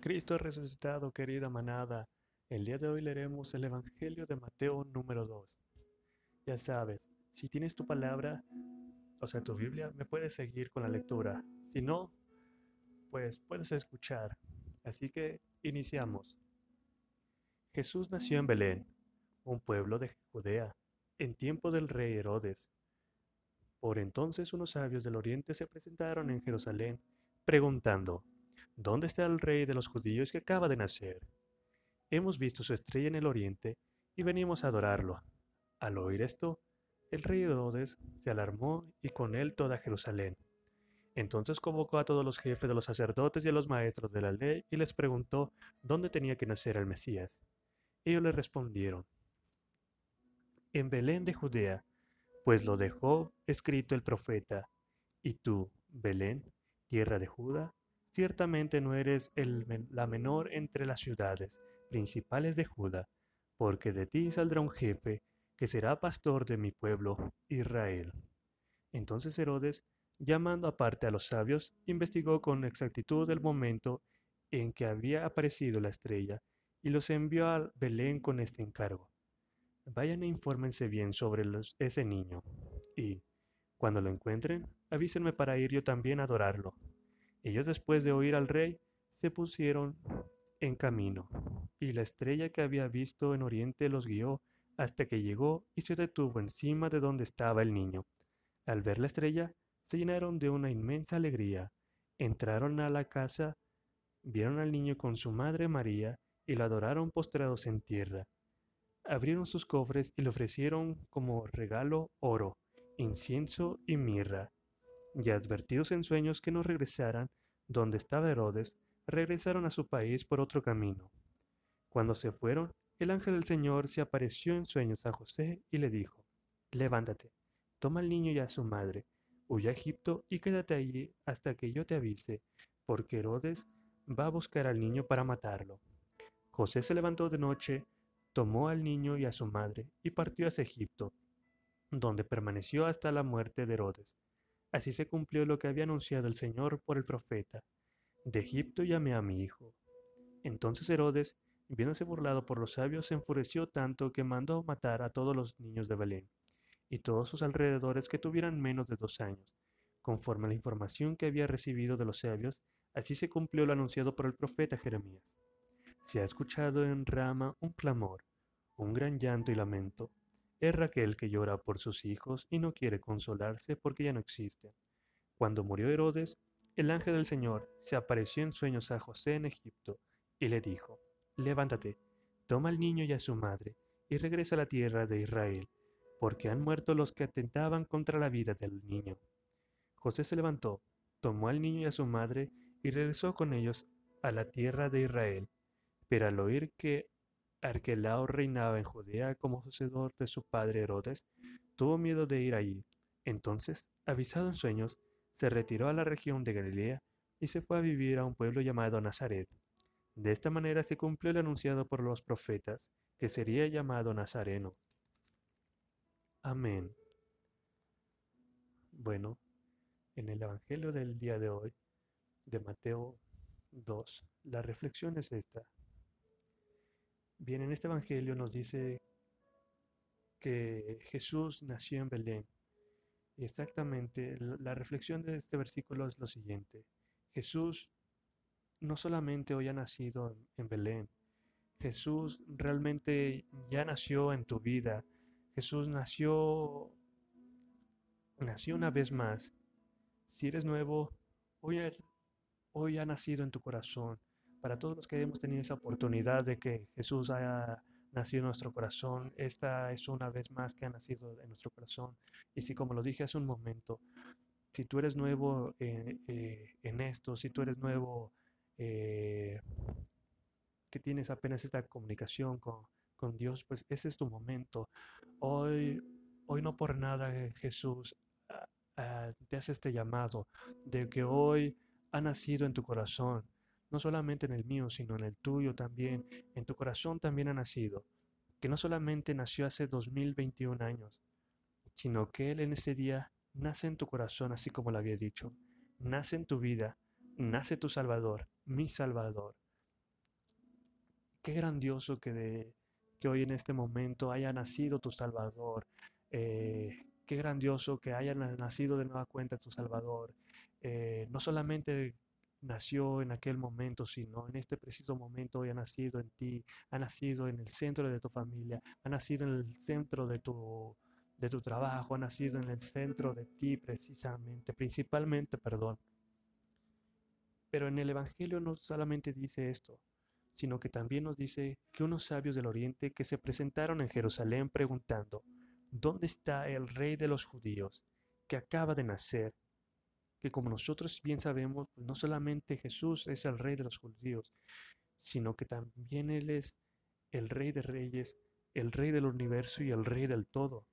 Cristo ha resucitado, querida manada. El día de hoy leeremos el Evangelio de Mateo número 2. Ya sabes, si tienes tu palabra, o sea, tu Biblia, me puedes seguir con la lectura. Si no, pues puedes escuchar. Así que iniciamos. Jesús nació en Belén, un pueblo de Judea, en tiempo del rey Herodes. Por entonces unos sabios del oriente se presentaron en Jerusalén, preguntando, ¿Dónde está el rey de los judíos que acaba de nacer? Hemos visto su estrella en el oriente y venimos a adorarlo. Al oír esto, el rey Herodes se alarmó y con él toda Jerusalén. Entonces convocó a todos los jefes de los sacerdotes y a los maestros de la ley y les preguntó dónde tenía que nacer el Mesías. Ellos le respondieron, en Belén de Judea, pues lo dejó escrito el profeta, y tú, Belén, tierra de Judá, Ciertamente no eres la menor entre las ciudades principales de Judá, porque de ti saldrá un jefe que será pastor de mi pueblo Israel. Entonces Herodes, llamando aparte a los sabios, investigó con exactitud el momento en que había aparecido la estrella y los envió a Belén con este encargo. Vayan e infórmense bien sobre ese niño, y, cuando lo encuentren, avísenme para ir yo también a adorarlo. Ellos después de oír al rey se pusieron en camino, y la estrella que había visto en oriente los guió hasta que llegó y se detuvo encima de donde estaba el niño. Al ver la estrella, se llenaron de una inmensa alegría. Entraron a la casa, vieron al niño con su madre María y lo adoraron postrados en tierra. Abrieron sus cofres y le ofrecieron como regalo oro, incienso y mirra y advertidos en sueños que no regresaran donde estaba Herodes, regresaron a su país por otro camino. Cuando se fueron, el ángel del Señor se apareció en sueños a José y le dijo, Levántate, toma al niño y a su madre, huye a Egipto y quédate allí hasta que yo te avise, porque Herodes va a buscar al niño para matarlo. José se levantó de noche, tomó al niño y a su madre y partió hacia Egipto, donde permaneció hasta la muerte de Herodes. Así se cumplió lo que había anunciado el Señor por el profeta. De Egipto llamé a mi hijo. Entonces Herodes, viéndose burlado por los sabios, se enfureció tanto que mandó matar a todos los niños de Belén y todos sus alrededores que tuvieran menos de dos años. Conforme a la información que había recibido de los sabios, así se cumplió lo anunciado por el profeta Jeremías. Se ha escuchado en Rama un clamor, un gran llanto y lamento, es Raquel que llora por sus hijos y no quiere consolarse porque ya no existen. Cuando murió Herodes, el ángel del Señor se apareció en sueños a José en Egipto y le dijo, Levántate, toma al niño y a su madre y regresa a la tierra de Israel, porque han muerto los que atentaban contra la vida del niño. José se levantó, tomó al niño y a su madre y regresó con ellos a la tierra de Israel. Pero al oír que Arquelao reinaba en Judea como sucedor de su padre Herodes, tuvo miedo de ir allí. Entonces, avisado en sueños, se retiró a la región de Galilea y se fue a vivir a un pueblo llamado Nazaret. De esta manera se cumplió el anunciado por los profetas, que sería llamado Nazareno. Amén. Bueno, en el Evangelio del día de hoy, de Mateo 2, la reflexión es esta. Bien, en este Evangelio nos dice que Jesús nació en Belén. Y exactamente, la reflexión de este versículo es lo siguiente. Jesús no solamente hoy ha nacido en Belén, Jesús realmente ya nació en tu vida. Jesús nació, nació una vez más. Si eres nuevo, hoy, hoy ha nacido en tu corazón para todos los que hemos tenido esa oportunidad de que Jesús haya nacido en nuestro corazón, esta es una vez más que ha nacido en nuestro corazón. Y si como lo dije hace un momento, si tú eres nuevo eh, eh, en esto, si tú eres nuevo, eh, que tienes apenas esta comunicación con, Dios, pues ese es tu momento. Hoy, hoy no por nada Jesús ah, ah, te hace este llamado de que hoy ha nacido en tu corazón no solamente en el mío, sino en el tuyo también, en tu corazón también ha nacido, que no solamente nació hace 2021 años, sino que Él en ese día nace en tu corazón, así como lo había dicho, nace en tu vida, nace tu Salvador, mi Salvador, qué grandioso que, de, hoy en este momento haya nacido tu Salvador. Eh, qué grandioso que haya nacido de nueva cuenta tu Salvador. Eh, no solamente nació en aquel momento, sino en este preciso momento hoy ha nacido en ti, ha nacido en el centro de tu familia, ha nacido en el centro de tu, de tu trabajo, ha nacido en el centro de ti precisamente, principalmente, perdón. Pero en el Evangelio no solamente dice esto, sino que también nos dice que unos sabios del Oriente que se presentaron en Jerusalén preguntando, ¿dónde está el rey de los judíos que acaba de nacer? Que como nosotros bien sabemos, pues, no solamente Jesús es el rey de los judíos, sino que también Él es el rey de reyes, el rey del universo y el rey del todo.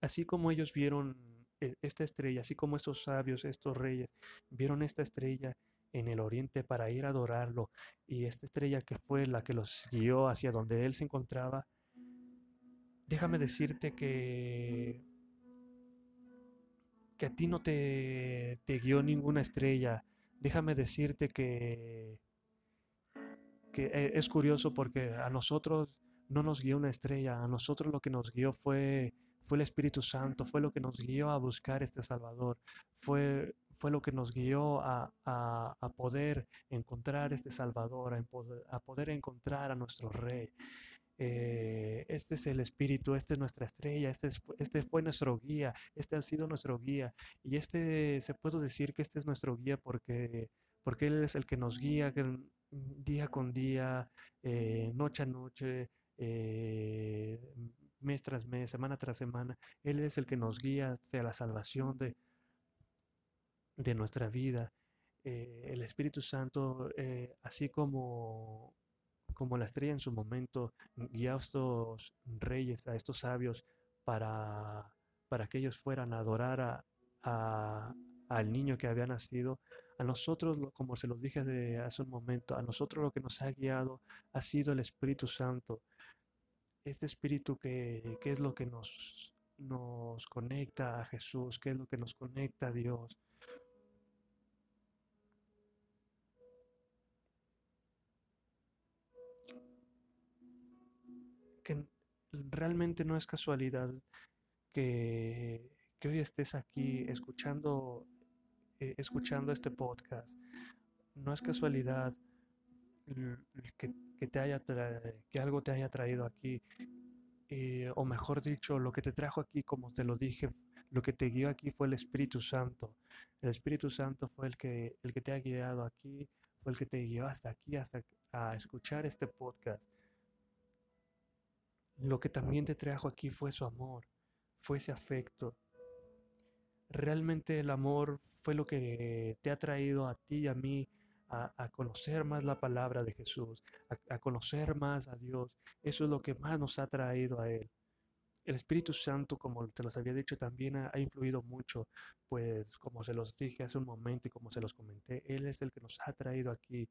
Así como ellos vieron eh, esta estrella, así como estos sabios, estos reyes, vieron esta estrella en el oriente para ir a adorarlo, y esta estrella que fue la que los guió hacia donde él se encontraba, déjame decirte que que a ti no te, guió ninguna estrella. Déjame decirte que, eh, es curioso porque a nosotros no nos guió una estrella, a nosotros lo que nos guió fue fue el Espíritu Santo, fue lo que nos guió a buscar este Salvador, fue, fue lo que nos guió a, a, poder encontrar este Salvador, a poder encontrar a nuestro Rey. Eh, este es el Espíritu, esta es nuestra estrella, este, este fue nuestro guía, este ha sido nuestro guía. Y este, se puede decir que este es nuestro guía porque, porque Él es el que nos guía día con día, eh, noche a noche, eh, mes tras mes, semana tras semana. Él es el que nos guía hacia la salvación de, de nuestra vida. El Espíritu Santo, así como, como la estrella en su momento, guía a estos reyes, a estos sabios, para, para que ellos fueran a adorar a, al niño que había nacido. A nosotros, como se los dije hace un momento, a nosotros lo que nos ha guiado ha sido el Espíritu Santo este espíritu que, es lo que nos, nos conecta a Jesús, que es lo que nos conecta a Dios. Realmente no es casualidad que, hoy estés aquí escuchando, eh, escuchando este podcast. No es casualidad que que, te haya que algo te haya traído aquí, eh, o mejor dicho, lo que te trajo aquí, como te lo dije, lo que te guió aquí fue el Espíritu Santo. El Espíritu Santo fue el que, el que te ha guiado aquí, fue el que te guió hasta aquí, hasta a escuchar este podcast. Lo que también te trajo aquí fue su amor, fue ese afecto. Realmente el amor fue lo que te ha traído a ti y a mí a, conocer más la palabra de Jesús, a, conocer más a Dios. Eso es lo que más nos ha traído a Él. El Espíritu Santo, como te los había dicho, también ha, influido mucho, pues como se los dije hace un momento y como se los comenté, Él es el que nos ha traído aquí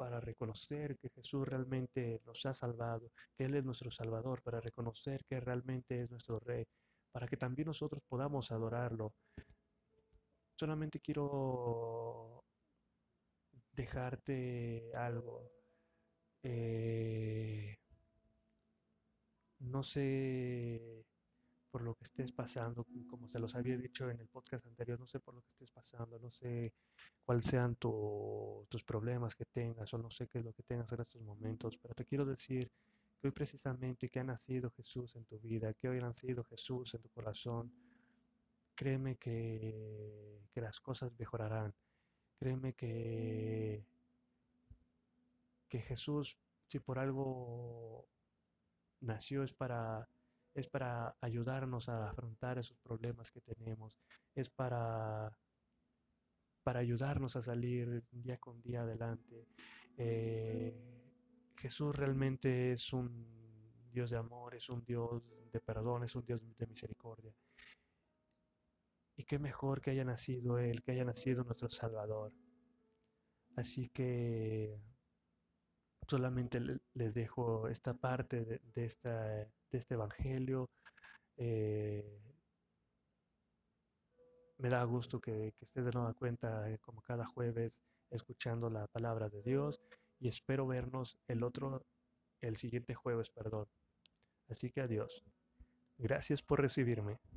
para reconocer que Jesús realmente nos ha salvado, que Él es nuestro Salvador, para reconocer que realmente es nuestro Rey, para que también nosotros podamos adorarlo, solamente quiero dejarte algo. Eh, no sé por lo que estés pasando, como se los había dicho en el podcast anterior, no sé por lo que estés pasando, no sé cuáles sean tus problemas que tengas o no sé qué es lo que tengas en estos momentos, pero te quiero decir que hoy precisamente que ha nacido Jesús en tu vida, que hoy ha nacido Jesús en tu corazón, créeme que, las cosas mejorarán. Créeme que, que Jesús, si por algo nació, es para, es para ayudarnos a afrontar esos problemas que tenemos. Es para, para ayudarnos a salir día con día adelante. Eh, Jesús realmente es un Dios de amor, es un Dios de perdón, es un Dios de misericordia. Y qué mejor que haya nacido Él, que haya nacido nuestro Salvador. Así que solamente les dejo esta parte de, este Evangelio. Eh, me da gusto que, estés de nueva cuenta, eh, como cada jueves, escuchando la palabra de Dios y espero vernos el otro, el siguiente jueves, perdón. Así que adiós. Gracias por recibirme.